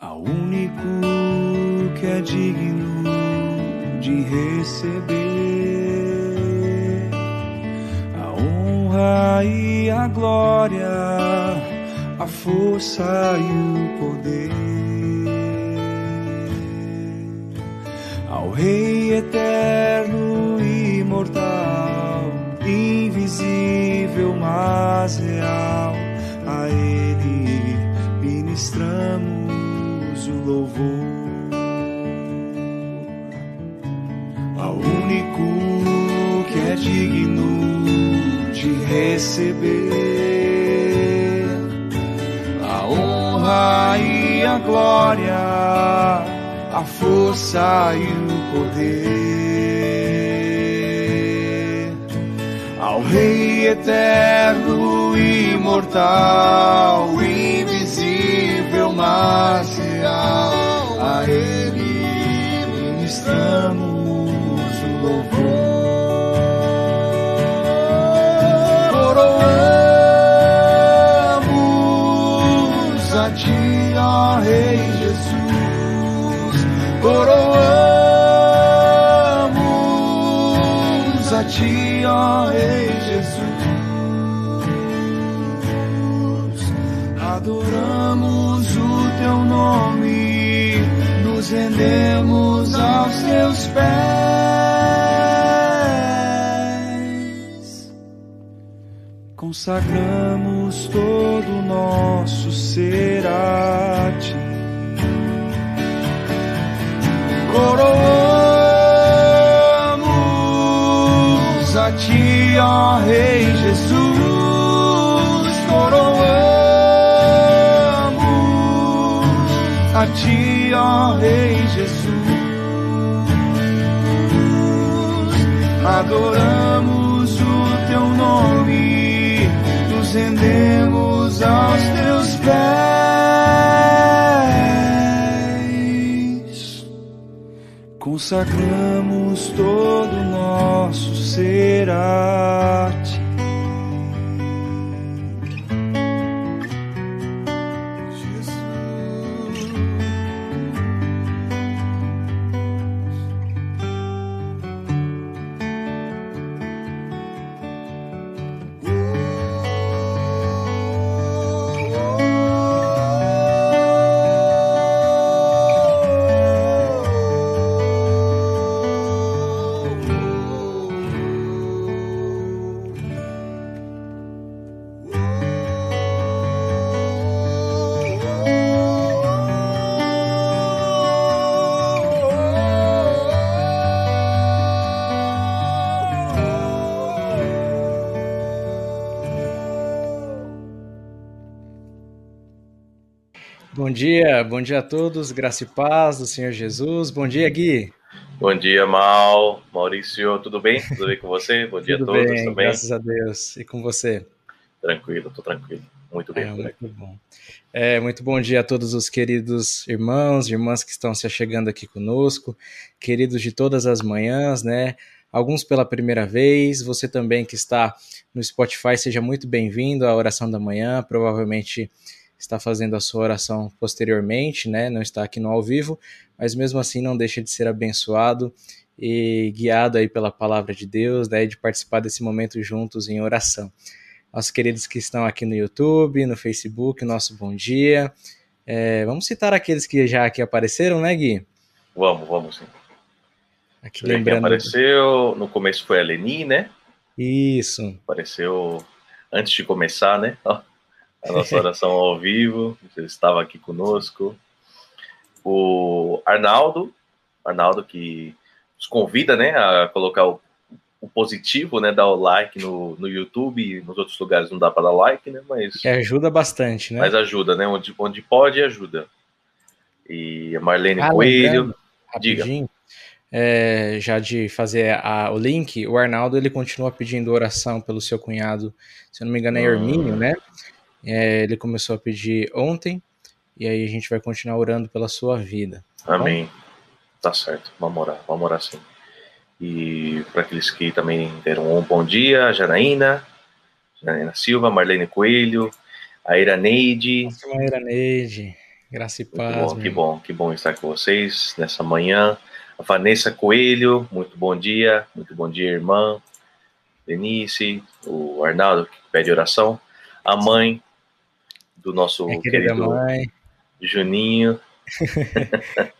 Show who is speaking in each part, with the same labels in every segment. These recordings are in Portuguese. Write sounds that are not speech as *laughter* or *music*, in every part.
Speaker 1: ao único que é digno de receber a honra e a glória, a força e o poder. Ao Rei eterno imortal, invisível, mas real, louvor. Ao único que é digno de receber a honra e a glória, a força e o poder. Ao Rei eterno imortal, invisível, mas a Ele o louvor. Coroamos a Ti, ó Rei Jesus. Coroamos a Ti, ó Rei Jesus. Adoramos o Teu nome, nos rendemos aos Teus pés. Consagramos todo o nosso ser a Ti. Coroamos a Ti, ó Rei Jesus. Coroamos a Ti, ó Rei Jesus. Adoramos o Teu nome, nos rendemos aos Teus pés. Consagramos todo o nosso ser a
Speaker 2: Bom dia, bom dia a todos, graça e paz do Senhor Jesus. Bom dia, Gui.
Speaker 3: Bom dia, Mal. Maurício, tudo bem? Tudo bem com você? Bom dia a todos
Speaker 2: bem,
Speaker 3: também.
Speaker 2: graças a Deus. E com você?
Speaker 3: Tranquilo, tô tranquilo. Muito bem
Speaker 2: É,
Speaker 3: aqui.
Speaker 2: muito bom. É, muito bom dia a todos os queridos irmãos e irmãs que estão se chegando aqui conosco, queridos de todas as manhãs, né? Alguns pela primeira vez, você também que está no Spotify, seja muito bem-vindo à oração da manhã. Provavelmente está fazendo a sua oração posteriormente, né? Não está aqui no ao vivo, mas mesmo assim não deixa de ser abençoado e guiado aí pela palavra de Deus, né? De participar desse momento juntos em oração aos queridos que estão aqui no YouTube, no Facebook, nosso bom dia. É, vamos citar aqueles que já aqui apareceram, né, Gui?
Speaker 3: Vamos, vamos sim.
Speaker 2: Aqui
Speaker 3: quem
Speaker 2: lembrando.
Speaker 3: apareceu. No começo foi a Leni, né?
Speaker 2: Isso.
Speaker 3: Apareceu antes de começar, né? *laughs* A nossa oração ao vivo. Você estava aqui conosco. O Arnaldo, Arnaldo que nos convida, né, a colocar o, o positivo, né, dar o like no, no YouTube e nos outros lugares não dá para dar like, né, mas
Speaker 2: Que ajuda bastante, né?
Speaker 3: mas ajuda, né, onde, onde pode ajuda. E a Marlene
Speaker 2: Ah,
Speaker 3: Coelho,
Speaker 2: rapidinho, é, já de fazer a- o link, o Arnaldo ele continua pedindo oração pelo seu cunhado, se eu não me engano é
Speaker 3: Hum.
Speaker 2: Hermínio, né? É, ele começou a pedir ontem, e aí a gente vai continuar orando pela sua vida. tá bom?
Speaker 3: Amém. Tá certo. Vamos orar, vamos orar sim. E para aqueles que também deram um bom dia, a Janaína, Janaína Silva, Marlene Coelho, a Iraneide,
Speaker 2: Nossa, Maíra Neide. Graça e paz.
Speaker 3: bom, que bom, que bom estar com vocês nessa manhã. A Vanessa Coelho, muito bom dia, muito bom dia, irmã. Denise, o Arnaldo, que pede oração. A mãe do nosso
Speaker 2: Minha querida
Speaker 3: querido
Speaker 2: mãe,
Speaker 3: Juninho, *laughs*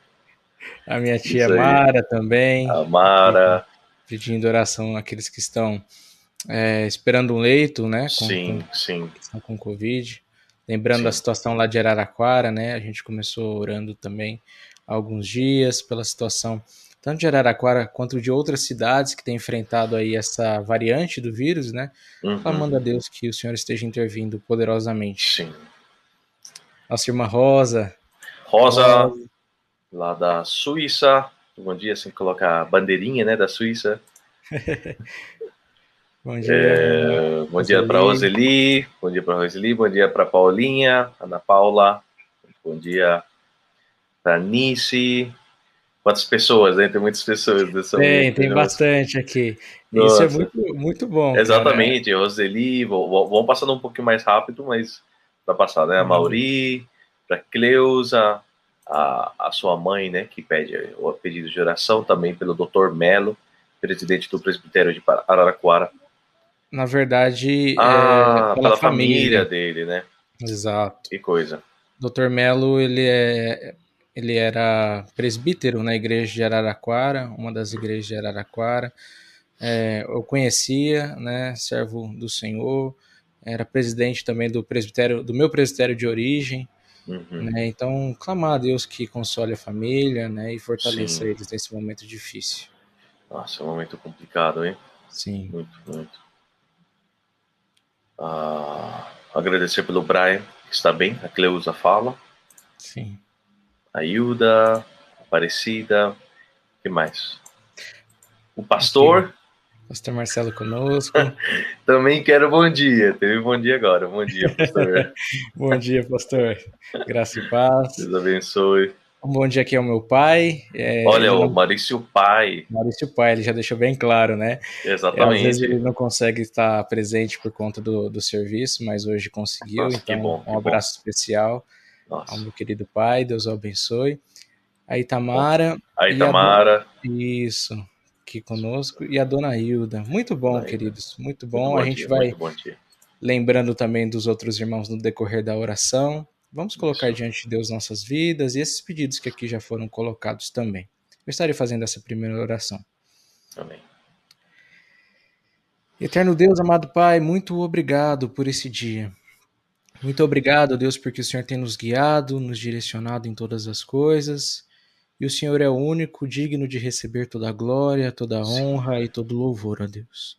Speaker 2: a minha tia. Mara também,
Speaker 3: a Mara.
Speaker 2: pedindo oração àqueles que estão é, esperando um leito, né? Com,
Speaker 3: Sim,
Speaker 2: com-
Speaker 3: sim,
Speaker 2: estão com Covid. Lembrando
Speaker 3: Sim.
Speaker 2: da situação lá de Araraquara, né? A gente começou orando também há alguns dias pela situação tanto de Araraquara quanto de outras cidades que têm enfrentado aí essa variante do vírus, né?
Speaker 3: Uhum,
Speaker 2: Clamando a Deus que o Senhor esteja intervindo poderosamente.
Speaker 3: sim.
Speaker 2: Nossa irmã Rosa,
Speaker 3: Rosa, lá da Suíça. Bom dia, assim, colocar a bandeirinha, né, da Suíça. *laughs*
Speaker 2: bom dia.
Speaker 3: É, bom dia para Roseli, bom dia para Roseli, bom dia para Paulinha, Ana Paula, bom dia para Nice. Quantas pessoas, né? Tem muitas pessoas dessa
Speaker 2: Tem, tem
Speaker 3: né?
Speaker 2: bastante aqui.
Speaker 3: Nossa.
Speaker 2: Isso é muito, muito bom. cara.
Speaker 3: Exatamente, Roseli, vou- vou- vamos passando um pouquinho mais rápido, mas para passar, né? A
Speaker 2: Uhum.
Speaker 3: Mauri, para Cleusa, a, a sua mãe, né? Que pede o pedido de oração também pelo Dr. Melo, presidente do presbitério de Araraquara.
Speaker 2: Na verdade,
Speaker 3: Ah,
Speaker 2: é
Speaker 3: pela família dele, né?
Speaker 2: Exato.
Speaker 3: Que coisa.
Speaker 2: Dr. Melo, ele é ele era presbítero na igreja de Araraquara, uma das igrejas de Araraquara. É, eu conhecia, né, servo do Senhor, era presidente também do presbitério, do meu presbitério de origem,
Speaker 3: Uhum.
Speaker 2: né? Então, clamar a Deus que console a família, né, e fortaleça
Speaker 3: Sim.
Speaker 2: eles nesse momento difícil.
Speaker 3: Nossa, é um momento complicado, hein?
Speaker 2: Sim.
Speaker 3: Muito, muito. Ah, agradecer pelo Brian, que está bem. A Cleusa fala.
Speaker 2: Sim.
Speaker 3: A Hilda, Aparecida. Que mais? O pastor.
Speaker 2: Pastor Marcelo conosco. *laughs*
Speaker 3: Também quero bom dia. Teve bom dia agora. Bom dia, pastor. *laughs*
Speaker 2: Bom dia, pastor. Graça e paz.
Speaker 3: Deus abençoe.
Speaker 2: Um bom dia aqui ao meu pai. É,
Speaker 3: Olha, o
Speaker 2: não-
Speaker 3: Maurício Pai.
Speaker 2: Maurício Pai, ele já deixou bem claro, né? Às vezes
Speaker 3: Exatamente.
Speaker 2: ele não consegue estar presente por conta do, do serviço, mas hoje conseguiu.
Speaker 3: Nossa,
Speaker 2: então,
Speaker 3: bom,
Speaker 2: um abraço especial ao
Speaker 3: Nossa.
Speaker 2: meu querido pai. Deus o abençoe. A Itamara,
Speaker 3: Aí,
Speaker 2: E a isso, aqui conosco. E a dona Hilda. Muito bom,
Speaker 3: Hilda.
Speaker 2: queridos. Muito
Speaker 3: Muito
Speaker 2: bom. a gente
Speaker 3: dia,
Speaker 2: vai
Speaker 3: bom
Speaker 2: lembrando também dos outros irmãos no decorrer da oração. Vamos colocar
Speaker 3: Isso.
Speaker 2: diante de Deus nossas vidas e esses pedidos que aqui já foram colocados também. Eu estarei fazendo essa primeira oração.
Speaker 3: Amém.
Speaker 2: Eterno Deus, amado Pai, muito obrigado por esse dia. Muito obrigado, Deus, porque o Senhor tem nos guiado, nos direcionado em todas as coisas. E o Senhor é o único digno de receber toda a glória, toda a
Speaker 3: Sim.
Speaker 2: honra e todo o louvor, ó Deus.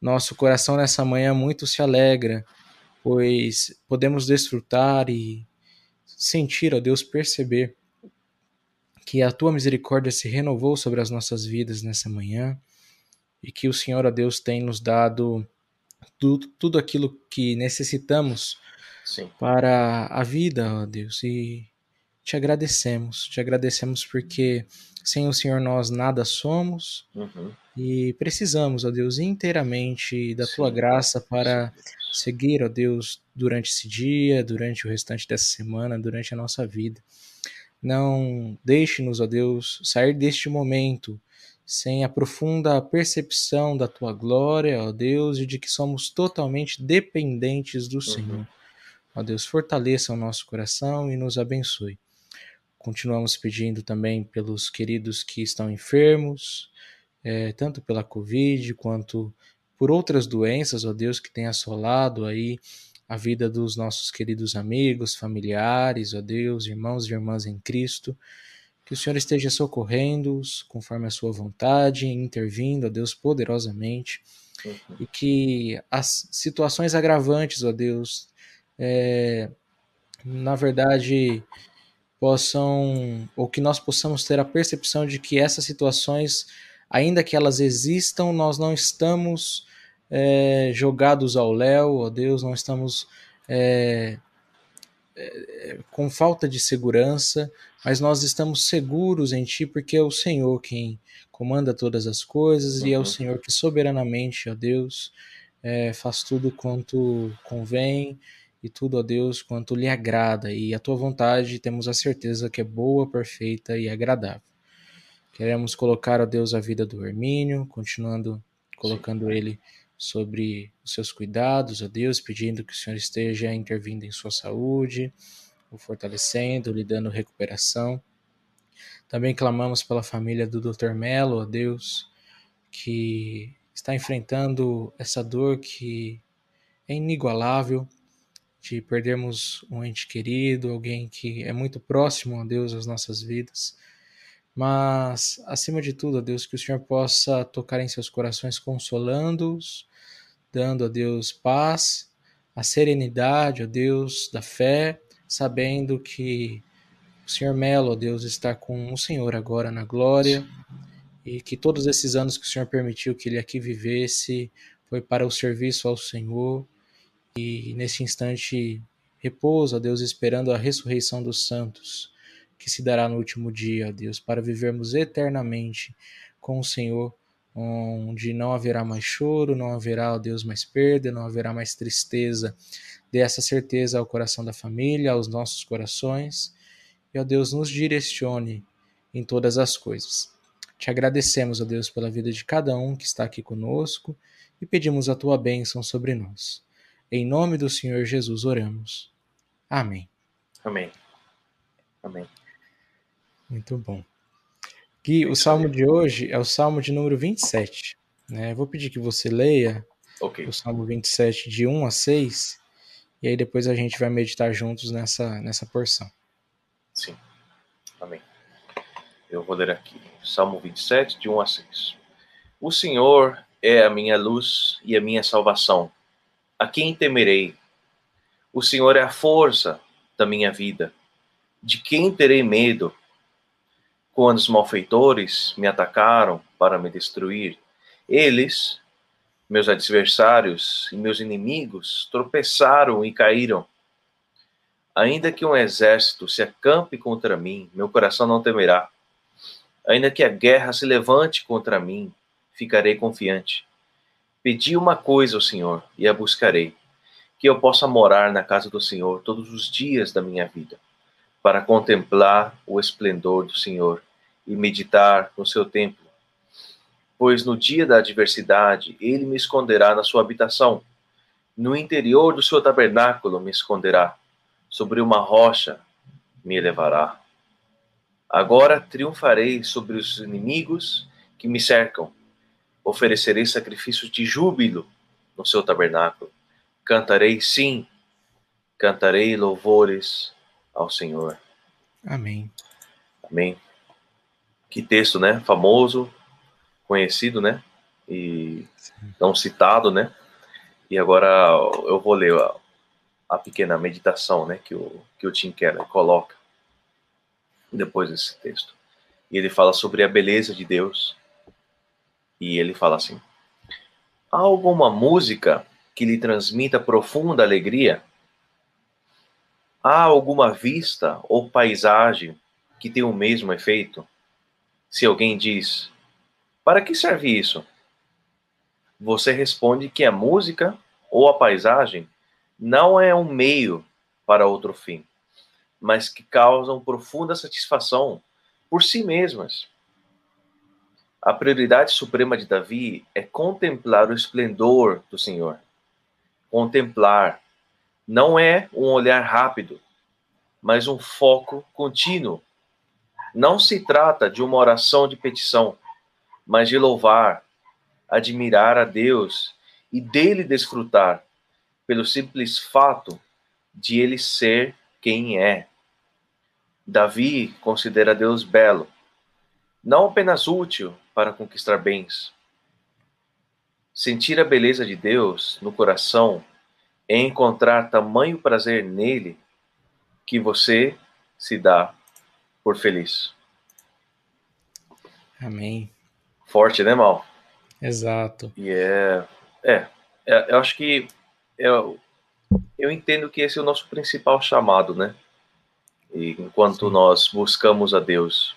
Speaker 2: Nosso coração nessa manhã muito se alegra, pois podemos desfrutar e sentir, ó Deus, perceber que a tua misericórdia se renovou sobre as nossas vidas nessa manhã e que o Senhor, ó Deus, tem nos dado tudo, tudo aquilo que necessitamos
Speaker 3: Sim.
Speaker 2: para a vida, ó Deus, e te agradecemos, te agradecemos porque sem o Senhor nós nada somos
Speaker 3: Uhum.
Speaker 2: e precisamos, ó Deus, inteiramente da tua
Speaker 3: Sim.
Speaker 2: graça para seguir, ó Deus, durante esse dia, durante o restante dessa semana, durante a nossa vida. Não deixe-nos, ó Deus, sair deste momento sem a profunda percepção da tua glória, ó Deus, e de que somos totalmente dependentes do Senhor. Ó Deus, fortaleça o nosso coração e nos abençoe. Continuamos pedindo também pelos queridos que estão enfermos, eh, tanto pela Covid quanto por outras doenças, ó Deus, que tem assolado aí a vida dos nossos queridos amigos, familiares, ó Deus, irmãos e irmãs em Cristo. Que o Senhor esteja socorrendo-os conforme a sua vontade, intervindo, ó Deus, poderosamente. E que as situações agravantes, ó Deus, é, na verdade, possam, ou que nós possamos ter a percepção de que essas situações, ainda que elas existam, nós não estamos é, jogados ao léu, ó Deus, não estamos é, é, com falta de segurança, mas nós estamos seguros em Ti, porque é o Senhor quem comanda todas as coisas e é o
Speaker 3: Uhum.
Speaker 2: Senhor que soberanamente, ó Deus, faz tudo quanto convém e tudo, ó Deus, quanto lhe agrada, e a tua vontade temos a certeza que é boa, perfeita e agradável. Queremos colocar, ó Deus, a vida do Hermínio, continuando colocando ele sobre os seus cuidados, ó Deus, pedindo que o Senhor esteja intervindo em sua saúde, o fortalecendo, lhe dando recuperação. Também clamamos pela família do Dr. Melo, ó Deus, que está enfrentando essa dor que é inigualável de perdermos um ente querido, alguém que é muito próximo a Deus às nossas vidas. Mas, acima de tudo, a Deus, que o Senhor possa tocar em seus corações, consolando-os, dando a Deus paz, a serenidade, ó Deus, da fé, sabendo que o Senhor Melo, ó Deus, está com o Senhor agora na glória e que todos esses anos que o Senhor permitiu que ele aqui vivesse foi para o serviço ao Senhor e nesse instante repousa, Deus, esperando a ressurreição dos santos que se dará no último dia, Deus, para vivermos eternamente com o Senhor, onde não haverá mais choro, não haverá, Deus, mais perda, não haverá mais tristeza. Dê essa certeza ao coração da família, aos nossos corações, e, ó Deus, nos direcione em todas as coisas. Te agradecemos, ó Deus, pela vida de cada um que está aqui conosco e pedimos a tua bênção sobre nós. Em nome do Senhor Jesus oramos. Amém.
Speaker 3: Amém. Amém.
Speaker 2: Muito bom. Gui, o salmo de hoje é o salmo de número 27. Né? Vou pedir que você leia
Speaker 3: okay.
Speaker 2: o salmo 27, de 1 a 6, e aí depois a gente vai meditar juntos nessa, nessa porção.
Speaker 3: Sim. Amém. Eu vou ler aqui, Salmo 27, de 1 a 6. O Senhor é a minha luz e a minha salvação. A quem temerei? O Senhor é a força da minha vida. De quem terei medo? Quando os malfeitores me atacaram para me destruir, eles, meus adversários e meus inimigos, tropeçaram e caíram. Ainda que um exército se acampe contra mim, meu coração não temerá. Ainda que a guerra se levante contra mim, ficarei confiante. Pedi uma coisa ao Senhor e a buscarei: que eu possa morar na casa do Senhor todos os dias da minha vida, para contemplar o esplendor do Senhor e meditar no seu templo. Pois no dia da adversidade ele me esconderá na sua habitação, no interior do seu tabernáculo me esconderá, sobre uma rocha me elevará. Agora triunfarei sobre os inimigos que me cercam. Oferecerei sacrifícios de júbilo no seu tabernáculo. Cantarei, sim, cantarei louvores ao Senhor.
Speaker 2: Amém.
Speaker 3: Amém. Que texto, né? Famoso, conhecido, né? E não citado, né? E agora eu vou ler a, a pequena meditação, né? Que o, que o Tim Keller coloca depois desse texto. E ele fala sobre a beleza de Deus. E ele fala assim: Há alguma música que lhe transmita profunda alegria? Há alguma vista ou paisagem que tenha o mesmo efeito? Se alguém diz: Para que serve isso? Você responde que a música ou a paisagem não é um meio para outro fim, mas que causam profunda satisfação por si mesmas. A prioridade suprema de Davi é contemplar o esplendor do Senhor. Contemplar não é um olhar rápido, mas um foco contínuo. Não se trata de uma oração de petição, mas de louvar, admirar a Deus e dele desfrutar, pelo simples fato de ele ser quem é. Davi considera Deus belo, não apenas útil para conquistar bens. Sentir a beleza de Deus no coração é encontrar tamanho prazer nele que você se dá por feliz.
Speaker 2: Amém.
Speaker 3: Forte, né, Mal?
Speaker 2: Exato.
Speaker 3: E é, é, é eu acho que eu, eu entendo que esse é o nosso principal chamado, né? E enquanto Sim. nós buscamos a Deus,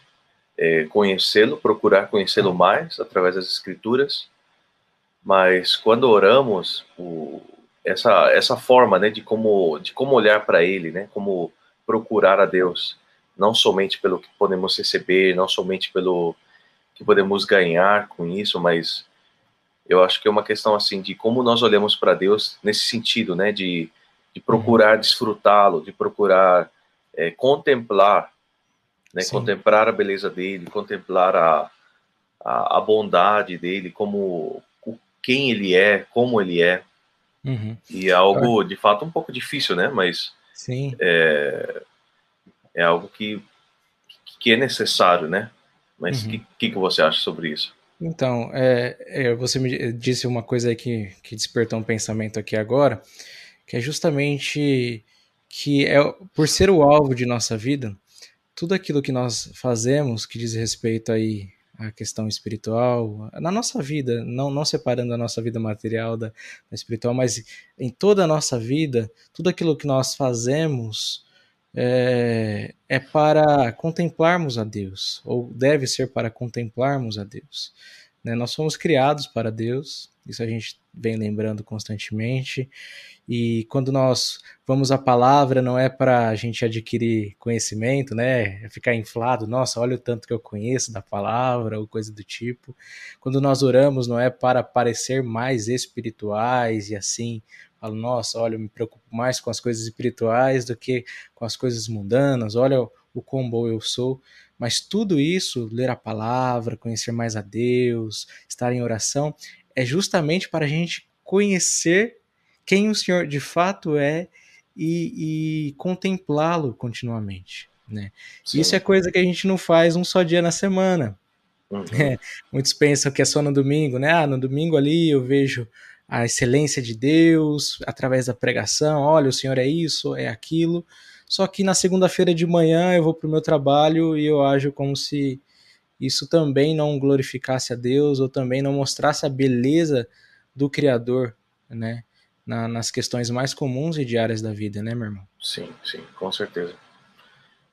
Speaker 3: é, conhecê-lo, procurar conhecê-lo mais através das Escrituras, mas quando oramos, o, essa, essa forma, né, de como, de como olhar para Ele, né, como procurar a Deus, não somente pelo que podemos receber, não somente pelo que podemos ganhar com isso, mas eu acho que é uma questão assim de como nós olhamos para Deus nesse sentido, né, de, de procurar desfrutá-lo, de procurar é, contemplar, né, contemplar a beleza dele, contemplar a, a, a bondade dele, como quem ele é, como ele é. Uhum. E é algo, de fato, um pouco difícil, né? Mas
Speaker 2: Sim.
Speaker 3: É, é algo que, que é necessário, né? Mas o uhum. que, que, você acha sobre isso?
Speaker 2: Então, é, é, você me disse uma coisa aí que, que despertou um pensamento aqui agora, que é justamente que é por ser o alvo de nossa vida, tudo aquilo que nós fazemos que diz respeito aí a questão espiritual, na nossa vida, não, não separando a nossa vida material da, da, espiritual, mas em toda a nossa vida, tudo aquilo que nós fazemos é, é para contemplarmos a Deus, ou deve ser para contemplarmos a Deus. Né? Nós somos criados para Deus, isso a gente vem lembrando constantemente, e quando nós vamos à palavra, não é para a gente adquirir conhecimento, né? É ficar inflado, nossa, olha o tanto que eu conheço da palavra, ou coisa do tipo. Quando nós oramos, não é para parecer mais espirituais e assim, falo, nossa, olha, eu me preocupo mais com as coisas espirituais do que com as coisas mundanas, olha o quão bom eu sou. Mas tudo isso, ler a palavra, conhecer mais a Deus, estar em oração, é justamente para a gente conhecer quem o Senhor de fato é e, e contemplá-lo continuamente. Né? Isso é coisa que a gente não faz um só dia na semana. Uhum. É, muitos pensam que é só no domingo, né? Ah, no domingo ali eu vejo a excelência de Deus através da pregação. Olha, o Senhor é isso, é aquilo. Só que na segunda-feira de manhã eu vou para o meu trabalho e eu ajo como se isso também não glorificasse a Deus ou também não mostrasse a beleza do Criador, né? na, nas questões mais comuns e diárias da vida, né, meu irmão?
Speaker 3: Sim, sim, com certeza.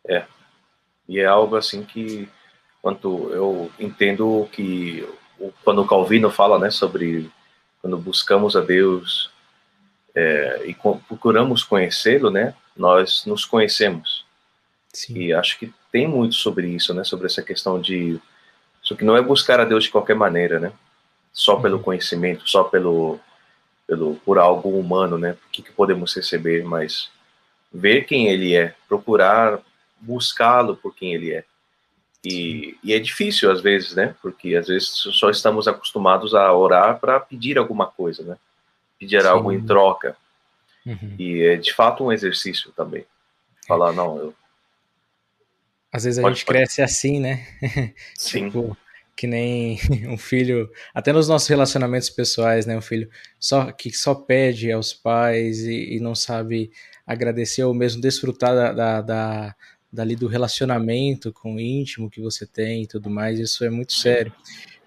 Speaker 3: É. E é algo assim que, quanto eu entendo que quando o Calvino fala, né, sobre quando buscamos a Deus é, e procuramos conhecê-lo, né, nós nos conhecemos. Sim. E acho que tem muito sobre isso, né, sobre essa questão de isso que não é buscar a Deus de qualquer maneira, né, só pelo uhum. conhecimento, só pelo pelo por algo humano, né? O que, que podemos receber, mas ver quem ele é, procurar buscá-lo por quem ele é. E, e, é difícil às vezes, né? Porque às vezes só estamos acostumados a orar para pedir alguma coisa, né? Pedir Sim. algo em troca. Uhum. E é de fato um exercício também. Falar, não, eu.
Speaker 2: Às vezes a pode, gente pode. cresce assim, né? *laughs*
Speaker 3: Sim. tipo,
Speaker 2: que nem *laughs* um filho, até nos nossos relacionamentos pessoais, né? Um filho só que só pede aos pais e, e não sabe agradecer ou mesmo desfrutar da, da, da, dali do relacionamento com o íntimo que você tem e tudo mais. Isso é muito sério.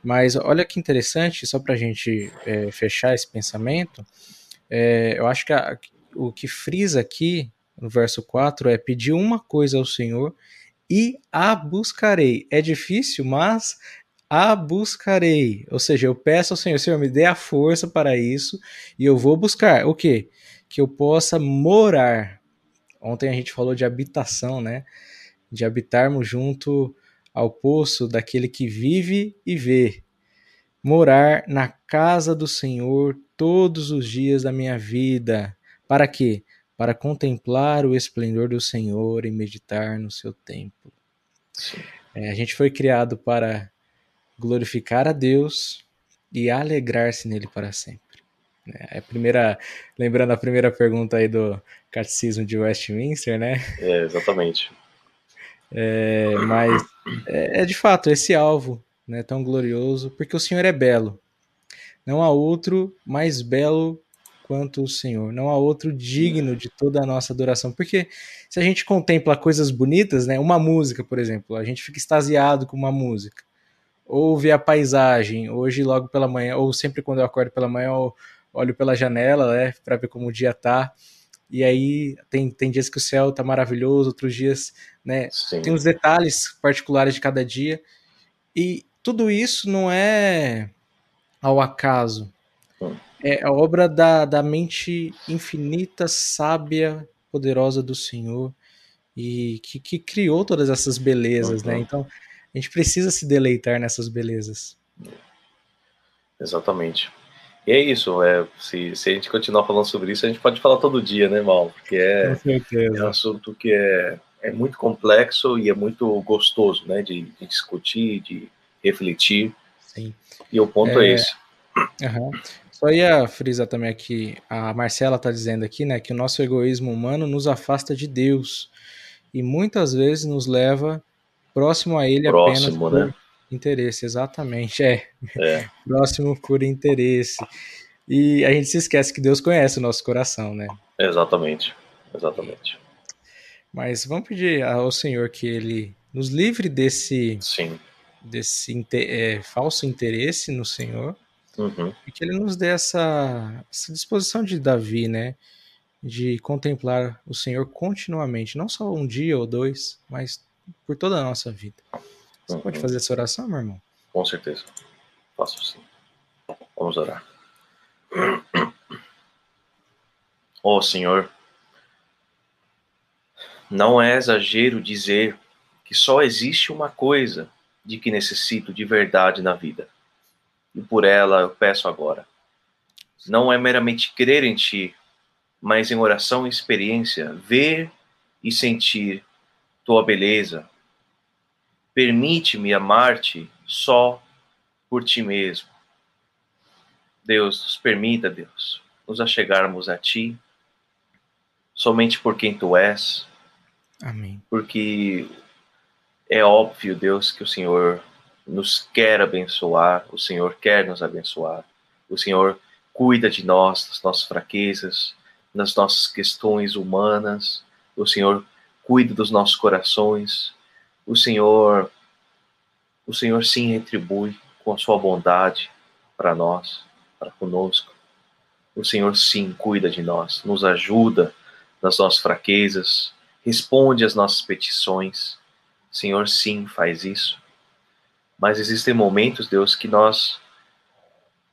Speaker 2: Mas olha que interessante, só para a gente é, fechar esse pensamento, é, eu acho que a, o que frisa aqui no verso 4 é pedir uma coisa ao Senhor e a buscarei. É difícil, mas a buscarei. Ou seja, eu peço ao Senhor, Senhor, me dê a força para isso e eu vou buscar. O quê? Que eu possa morar. Ontem a gente falou de habitação, né? De habitarmos junto ao poço daquele que vive e vê. Morar na casa do Senhor todos os dias da minha vida. Para quê? Para contemplar o esplendor do Senhor e meditar no seu templo. É, a gente foi criado para glorificar a Deus e alegrar-se nele para sempre. É a primeira, lembrando a primeira pergunta aí do Catecismo de Westminster, né?
Speaker 3: É, exatamente.
Speaker 2: É, mas é, é, de fato esse alvo, né, tão glorioso, porque o Senhor é belo. Não há outro mais belo quanto o Senhor. Não há outro digno de toda a nossa adoração. Porque se a gente contempla coisas bonitas, né, uma música, por exemplo, a gente fica extasiado com uma música ou ver a paisagem. Hoje, logo pela manhã, ou sempre quando eu acordo pela manhã, eu olho pela janela, né, para ver como o dia tá. E aí tem, tem dias que o céu tá maravilhoso, outros dias, né, Sim. tem os detalhes particulares de cada dia. E tudo isso não é ao acaso. É a obra da, da mente infinita, sábia, poderosa do Senhor e que, que criou todas essas belezas, né? uhum. né? Então a gente precisa se deleitar nessas belezas.
Speaker 3: Exatamente. E é isso, é, se, se a gente continuar falando sobre isso, a gente pode falar todo dia, né, Mal? Porque é, é um assunto que é, é muito complexo e é muito gostoso, né, de, de discutir, de refletir. Sim. E o ponto é, é esse.
Speaker 2: Uhum. Só ia frisar também aqui, a Marcela está dizendo aqui, né, que o nosso egoísmo humano nos afasta de Deus e muitas vezes nos leva próximo a Ele Próximo, apenas né? interesse, exatamente, é. é. *laughs* Próximo por interesse. E a gente se esquece que Deus conhece o nosso coração, né?
Speaker 3: Exatamente, exatamente.
Speaker 2: Mas vamos pedir ao Senhor que Ele nos livre desse,
Speaker 3: Sim.
Speaker 2: desse é, falso interesse no Senhor
Speaker 3: uhum.
Speaker 2: e que Ele nos dê essa, essa disposição de Davi, né? De contemplar o Senhor continuamente, não só um dia ou dois, mas por toda a nossa vida. Você uhum. pode fazer essa oração, meu irmão?
Speaker 3: Com certeza. Faço sim. Vamos orar. Ó oh, Senhor, não é exagero dizer que só existe uma coisa de que necessito de verdade na vida. Por ela eu peço agora. Não é meramente crer em Ti, mas em oração e experiência, ver e sentir Tua beleza, Permite-me amar-te só por ti mesmo. Deus, nos permita, Deus, nos achegarmos a ti somente por quem tu és.
Speaker 2: Amém.
Speaker 3: Porque é óbvio, Deus, que o Senhor nos quer abençoar, o Senhor quer nos abençoar. O Senhor cuida de nós, das nossas fraquezas, das nossas questões humanas. O Senhor cuida dos nossos corações o Senhor, o Senhor sim retribui com a sua bondade para nós, para conosco. O Senhor sim cuida de nós, nos ajuda nas nossas fraquezas, responde às nossas petições. O Senhor sim faz isso. Mas existem momentos, Deus, que nós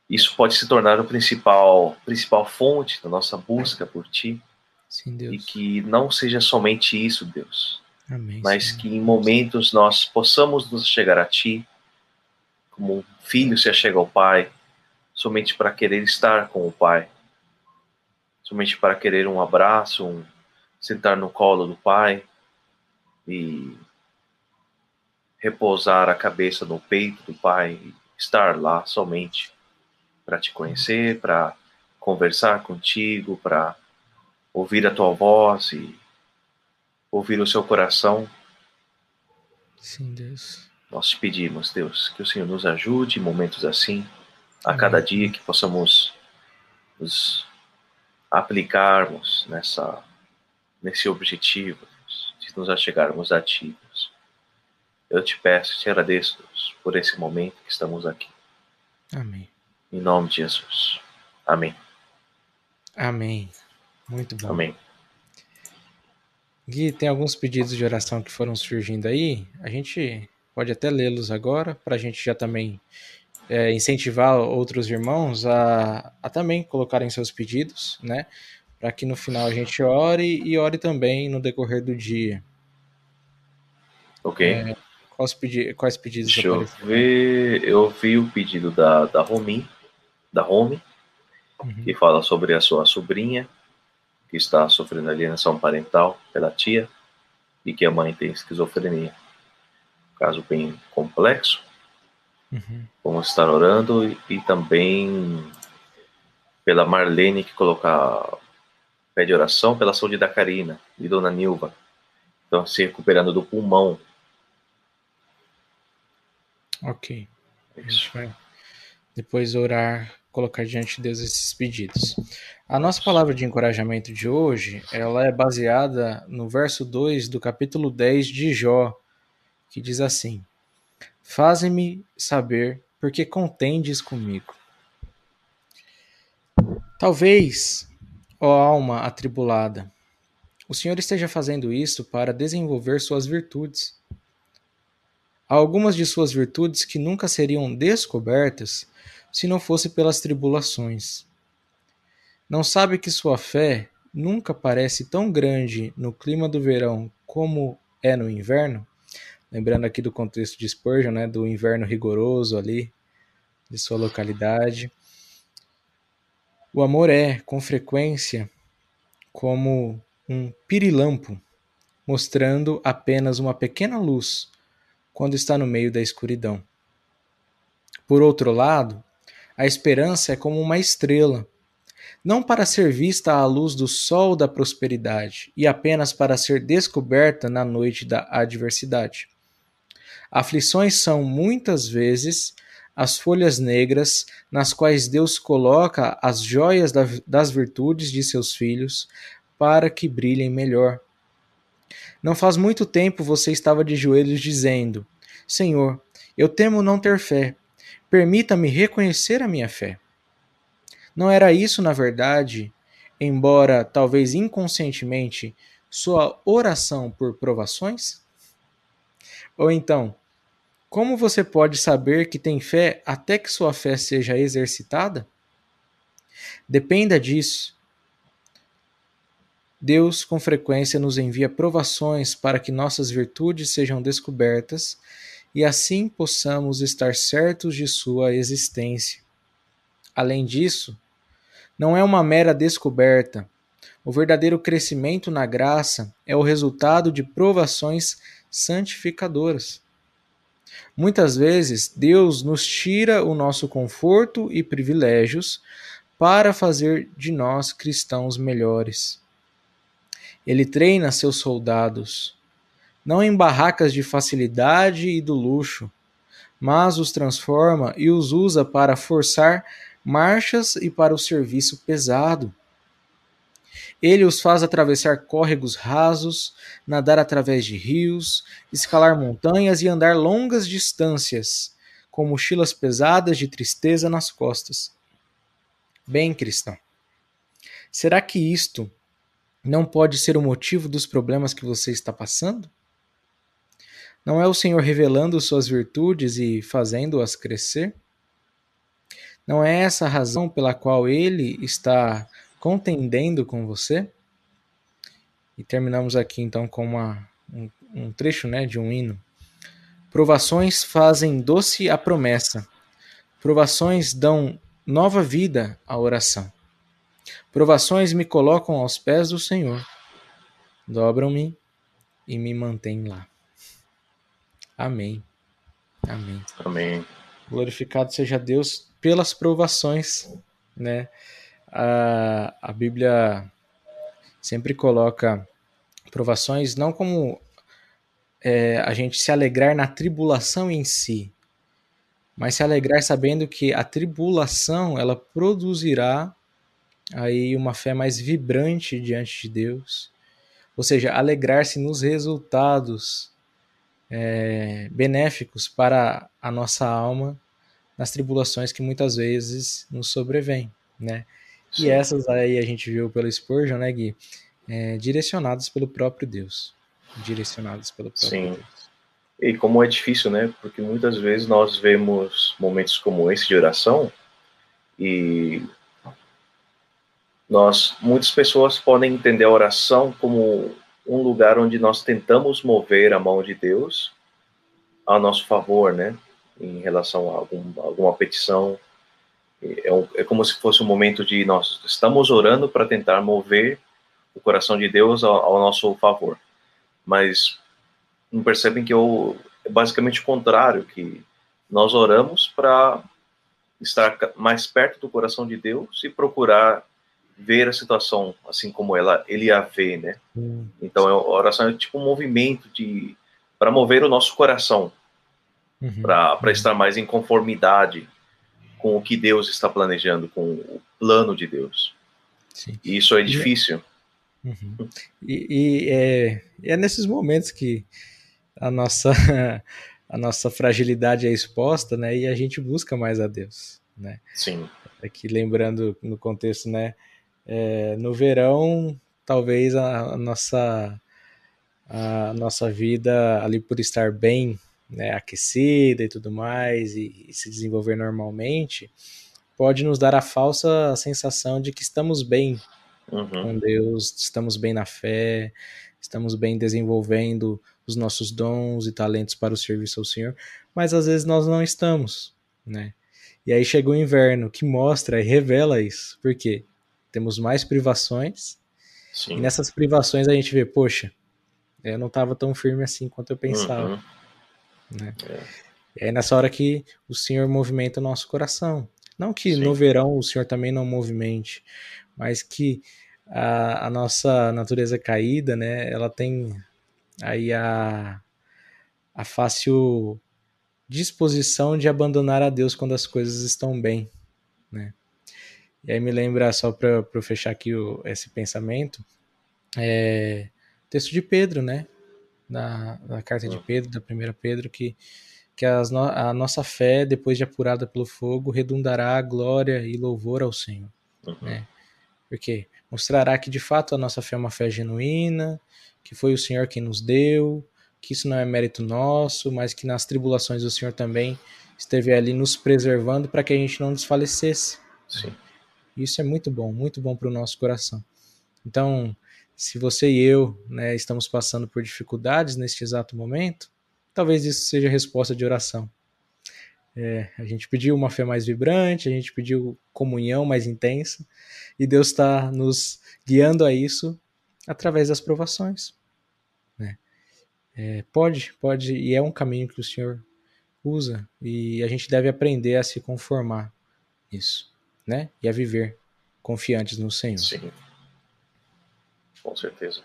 Speaker 3: isso pode se tornar o principal principal fonte da nossa busca por ti.
Speaker 2: Sim, Deus.
Speaker 3: E que não seja somente isso, Deus,
Speaker 2: Amém,
Speaker 3: mas Senhor. que em momentos nós possamos nos chegar a Ti, como um filho se achega ao Pai, somente para querer estar com o Pai, somente para querer um abraço, um sentar no colo do Pai e repousar a cabeça no peito do Pai, estar lá somente para te conhecer, para conversar contigo, para ouvir a tua voz e ouvir o seu coração.
Speaker 2: Sim, Deus.
Speaker 3: Nós te pedimos, Deus, que o Senhor nos ajude em momentos assim, a Amém. cada dia que possamos nos aplicarmos nessa, nesse objetivo, Deus, de nos achegarmos a Ti. Eu te peço, te agradeço, Deus, por esse momento que estamos aqui.
Speaker 2: Amém.
Speaker 3: Em nome de Jesus. Amém.
Speaker 2: Amém. Muito bom.
Speaker 3: Amém.
Speaker 2: Gui, tem alguns pedidos de oração que foram surgindo aí. A gente pode até lê-los agora, para a gente já também é, incentivar outros irmãos a, a também colocarem seus pedidos, né? Para que no final a gente ore e ore também no decorrer do dia.
Speaker 3: Ok. É,
Speaker 2: quais, pedi quais pedidos
Speaker 3: Deixa eu ver. Eu vi o pedido da, da Romi, da Romi, uhum. que fala sobre a sua sobrinha que está sofrendo alienação parental pela tia e que a mãe tem esquizofrenia. Caso bem complexo. Uhum. Vamos estar orando e, e, também pela Marlene que coloca pede oração pela saúde da Karina e Dona Nilva. Estão se recuperando do pulmão.
Speaker 2: Ok. A gente vai depois orar colocar diante de Deus esses pedidos. A nossa palavra de encorajamento de hoje, ela é baseada no verso 2 do capítulo 10 de Jó, que diz assim: Faze-me saber porque contendes comigo. Talvez, ó alma atribulada, o Senhor esteja fazendo isso para desenvolver suas virtudes. Algumas de suas virtudes que nunca seriam descobertas se não fosse pelas tribulações. Não sabe que sua fé nunca parece tão grande no clima do verão como é no inverno? Lembrando aqui do contexto de Spurgeon, né, do inverno rigoroso ali de sua localidade. O amor é, com frequência, como um pirilampo, mostrando apenas uma pequena luz quando está no meio da escuridão. Por outro lado, a esperança é como uma estrela, não para ser vista à luz do sol da prosperidade e apenas para ser descoberta na noite da adversidade. Aflições são muitas vezes as folhas negras nas quais Deus coloca as joias das virtudes de seus filhos para que brilhem melhor. Não faz muito tempo você estava de joelhos dizendo: Senhor, eu temo não ter fé. Permita-me reconhecer a minha fé. Não era isso, na verdade, embora talvez inconscientemente, sua oração por provações? Ou então, como você pode saber que tem fé até que sua fé seja exercitada? Dependa disso. Deus com frequência nos envia provações para que nossas virtudes sejam descobertas e assim possamos estar certos de sua existência. Além disso, não é uma mera descoberta. O verdadeiro crescimento na graça é o resultado de provações santificadoras. Muitas vezes, Deus nos tira o nosso conforto e privilégios para fazer de nós cristãos melhores. Ele treina seus soldados, não em barracas de facilidade e do luxo, mas os transforma e os usa para forçar marchas e para o serviço pesado. Ele os faz atravessar córregos rasos, nadar através de rios, escalar montanhas e andar longas distâncias, com mochilas pesadas de tristeza nas costas. Bem, cristão, será que isto não pode ser o motivo dos problemas que você está passando? Não é o Senhor revelando suas virtudes e fazendo-as crescer? Não é essa a razão pela qual ele está contendendo com você? E terminamos aqui então com uma, um, um trecho né, de um hino. Provações fazem doce a promessa. Provações dão nova vida à oração. Provações me colocam aos pés do Senhor. Dobram-me e me mantêm lá. Amém. Amém.
Speaker 3: Amém.
Speaker 2: Glorificado seja Deus pelas provações, né? A, a Bíblia sempre coloca provações não como é, a gente se alegrar na tribulação em si, mas se alegrar sabendo que a tribulação ela produzirá aí uma fé mais vibrante diante de Deus, ou seja, alegrar-se nos resultados é, benéficos para a nossa alma nas tribulações que muitas vezes nos sobrevêm, né? E essas aí a gente viu pelo Spurgeon, né, Gui? É, direcionadas pelo próprio Deus. Direcionadas pelo próprio Sim. Deus.
Speaker 3: E como é difícil, né? Porque muitas vezes nós vemos momentos como esse de oração e nós, muitas pessoas podem entender a oração como um lugar onde nós tentamos mover a mão de Deus a nosso favor, né? em relação a algum, alguma petição. É, um, é, como se fosse um momento de nós estamos orando para tentar mover o coração de Deus ao, ao nosso favor. Mas não percebem que eu, é basicamente o contrário, que nós oramos para estar mais perto do coração de Deus e procurar ver a situação assim como ela ele a vê, né? Hum. Então a oração é tipo um movimento de para mover o nosso coração uhum. para estar mais em conformidade com o que Deus está planejando, com o plano de Deus. Sim. E isso é difícil.
Speaker 2: Uhum. E, e é, é nesses momentos que a nossa *laughs* a nossa fragilidade é exposta, né? E a gente busca mais a Deus, né?
Speaker 3: Sim.
Speaker 2: Aqui lembrando no contexto, né? É, no verão, talvez a, a, nossa a nossa vida ali por estar bem né, aquecida e tudo mais, e, e, se desenvolver normalmente, pode nos dar a falsa sensação de que estamos bem
Speaker 3: Uhum.
Speaker 2: com Deus, estamos bem na fé, estamos bem desenvolvendo os nossos dons e talentos para o serviço ao Senhor, mas às vezes nós não estamos, né? E aí chega o inverno que mostra e revela isso. Por quê? Temos mais privações
Speaker 3: Sim.
Speaker 2: e nessas privações a gente vê, poxa, eu não estava tão firme assim quanto eu pensava.
Speaker 3: Uhum.
Speaker 2: né?
Speaker 3: É.
Speaker 2: E aí nessa hora que o Senhor movimenta o nosso coração. Não que
Speaker 3: Sim.
Speaker 2: no verão o Senhor também não movimente, mas que a, a nossa natureza caída, né, ela tem aí a, a fácil disposição de abandonar a Deus quando as coisas estão bem, né? E aí me lembra, só para eu fechar aqui o, esse pensamento, é, texto de Pedro, né? Na, na carta de
Speaker 3: Hum.
Speaker 2: Pedro, da primeira Pedro, que, que no- a nossa fé, depois de apurada pelo fogo, redundará glória e louvor ao Senhor.
Speaker 3: Uhum.
Speaker 2: né? Porque mostrará que de fato a nossa fé é uma fé genuína, que foi o Senhor quem nos deu, que isso não é mérito nosso, mas que nas tribulações o Senhor também esteve ali nos preservando para que a gente não desfalecesse.
Speaker 3: Sim.
Speaker 2: Isso é muito bom, muito bom para o nosso coração. Então, se você e eu né, estamos passando por dificuldades neste exato momento, talvez isso seja resposta de oração. É, a gente pediu uma fé mais vibrante, a gente pediu comunhão mais intensa, e Deus está nos guiando a isso através das provações. né? É, pode, pode, e é um caminho que o Senhor usa, e a gente deve aprender a se conformar nisso, né? E a viver confiantes no Senhor.
Speaker 3: Sim. Com certeza.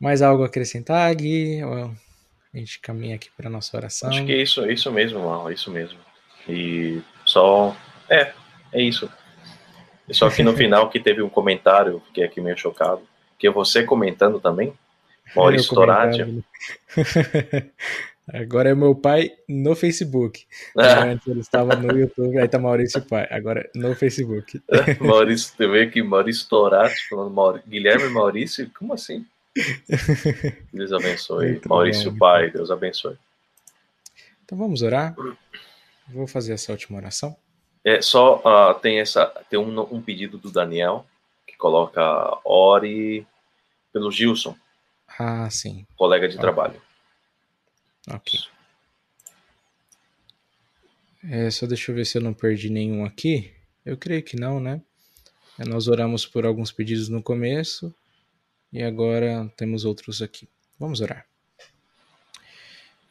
Speaker 2: Mais algo a acrescentar, Gui? A gente caminha aqui para nossa oração.
Speaker 3: Acho que é isso, é isso mesmo, Mal, é isso mesmo. E só. É, é isso. E só que no *laughs* final que teve um comentário, fiquei aqui meio chocado, que é você comentando também, *laughs* Maurício Torati. *laughs*
Speaker 2: Agora é meu pai no Facebook.
Speaker 3: Ah,
Speaker 2: Antes ele estava no YouTube, aí tá Maurício Pai. Agora no Facebook. *laughs*
Speaker 3: Maurício, tu vê que Maurício Torati falando Mauri... Guilherme Maurício, como assim? *laughs* Deus abençoe.
Speaker 2: Muito
Speaker 3: Maurício
Speaker 2: bom.
Speaker 3: Pai, Deus abençoe.
Speaker 2: Então vamos orar. Vou fazer essa última oração.
Speaker 3: É, só ah, tem essa tem um, um pedido do Daniel que coloca ore pelo Gilson,
Speaker 2: Ah, sim.
Speaker 3: colega de trabalho.
Speaker 2: Ok. É, só deixa eu ver se eu não perdi nenhum aqui. Eu creio que não, né? É, Nós oramos por alguns pedidos no começo e agora temos outros aqui. Vamos orar.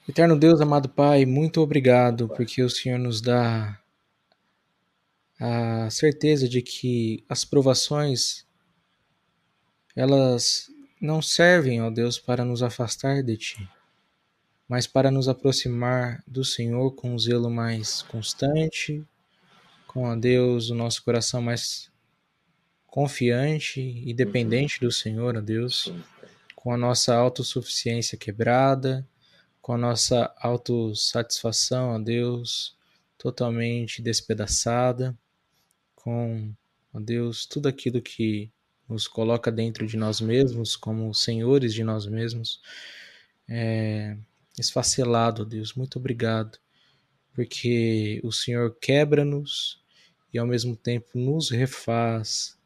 Speaker 2: Eterno Deus, amado Pai, muito obrigado porque o Senhor nos dá a certeza de que as provações elas não servem, ó Deus, para nos afastar de Ti mas para nos aproximar do Senhor com um zelo mais constante, com a Deus o nosso coração mais confiante e dependente do Senhor, ó Deus, com a nossa autossuficiência quebrada, com a nossa autossatisfação, ó Deus, totalmente despedaçada, com, ó Deus, tudo aquilo que nos coloca dentro de nós mesmos, como senhores de nós mesmos, é, esfacelado, ó Deus. Muito obrigado, porque o Senhor quebra-nos e ao mesmo tempo nos refaz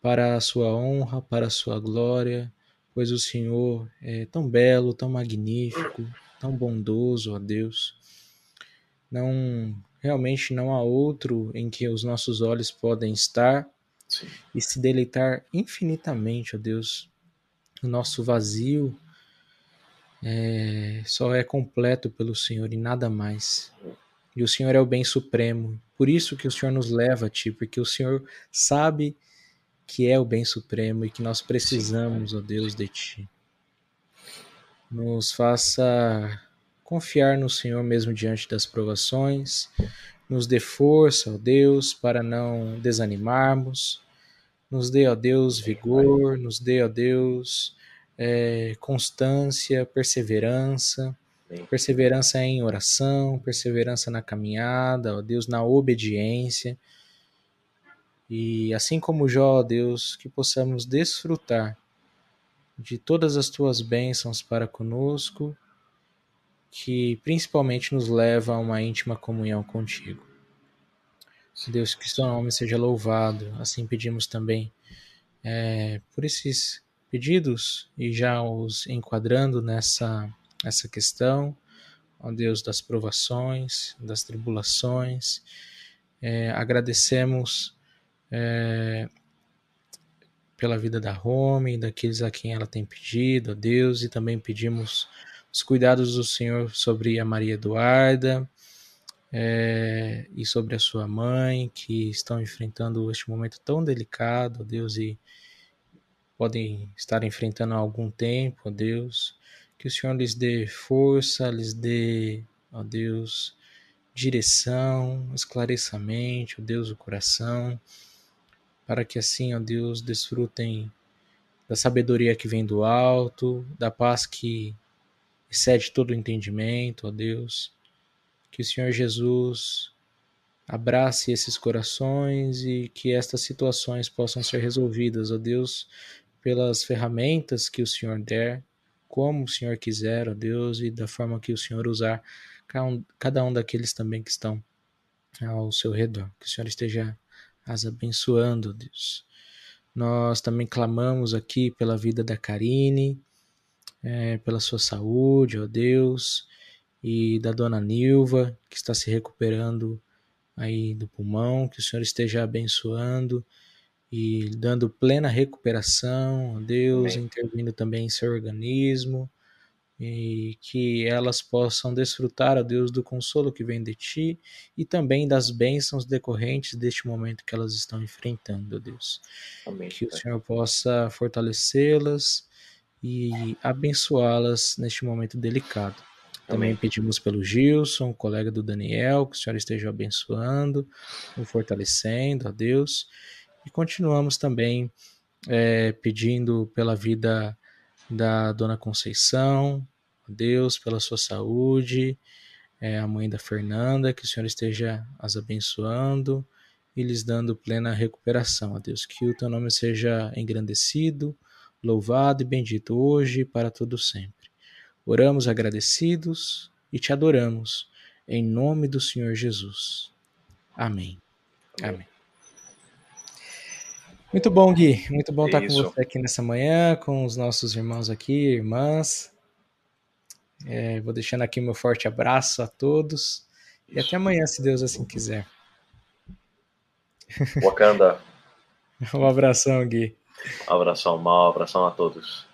Speaker 2: para a sua honra, para a sua glória, pois o Senhor é tão belo, tão magnífico, tão bondoso, ó Deus. Não, realmente não há outro em que os nossos olhos podem estar
Speaker 3: Sim.
Speaker 2: e se deleitar infinitamente, ó Deus. O nosso vazio é, só é completo pelo Senhor e nada mais. E o Senhor é o bem supremo. Por isso que o Senhor nos leva a Ti, porque o Senhor sabe que é o bem supremo e que nós precisamos, ó Deus, de Ti. Nos faça confiar no Senhor mesmo diante das provações. Nos dê força, ó Deus, para não desanimarmos. Nos dê, ó Deus, vigor. Nos dê, ó Deus, é, constância, perseverança. Perseverança em oração, perseverança na caminhada, ó Deus, na obediência. E assim como Jó, ó Deus, que possamos desfrutar de todas as tuas bênçãos para conosco, que principalmente nos leva a uma íntima comunhão contigo. Deus, que seu nome seja louvado. Assim pedimos também é, por esses pedidos e já os enquadrando nessa essa questão, ó Deus, das provações, das tribulações. É, agradecemos é, pela vida da Rome, daqueles a quem ela tem pedido, ó Deus, e também pedimos os cuidados do Senhor sobre a Maria Eduarda é, e sobre a sua mãe, que estão enfrentando este momento tão delicado, ó Deus, e podem estar enfrentando há algum tempo, ó Deus. Que o Senhor lhes dê força, lhes dê, ó Deus, direção, esclarecimento, ó Deus, o coração, para que assim, ó Deus, desfrutem da sabedoria que vem do alto, da paz que excede todo o entendimento, ó Deus. Que o Senhor Jesus abrace esses corações e que estas situações possam ser resolvidas, ó Deus, pelas ferramentas que o Senhor der, como o Senhor quiser, ó Deus, e da forma que o Senhor usar cada um daqueles também que estão ao seu redor. Que o Senhor esteja as abençoando, Deus. Nós também clamamos aqui pela vida da Karine, é, pela sua saúde, ó Deus, e da dona Nilva, que está se recuperando aí do pulmão, que o Senhor esteja abençoando e dando plena recuperação, Deus Amém. intervindo também em seu organismo e que elas possam desfrutar, ó Deus, do consolo que vem de Ti e também das bênçãos decorrentes deste momento que elas estão enfrentando, ó Deus. Amém. Que o Senhor possa fortalecê-las e abençoá-las neste momento delicado. Também Amém. pedimos pelo Gilson, colega do Daniel, que o Senhor esteja abençoando, o fortalecendo, ó Deus e continuamos também é, pedindo pela vida da Dona Conceição, a Deus, pela sua saúde, é, a mãe da Fernanda, que o Senhor esteja as abençoando e lhes dando plena recuperação, a Deus. Que o teu nome seja engrandecido, louvado e bendito hoje e para todo sempre. Oramos agradecidos e te adoramos, em nome do Senhor Jesus. Amém. Amém. Muito bom, Gui. Muito bom estar com você aqui nessa manhã, com os nossos irmãos aqui, irmãs. É, vou deixando aqui meu forte abraço a todos. Isso. E até amanhã, se Deus assim quiser. *laughs*
Speaker 3: Wakanda.
Speaker 2: um abração, Gui.
Speaker 3: Um abração, mal, um abração a todos.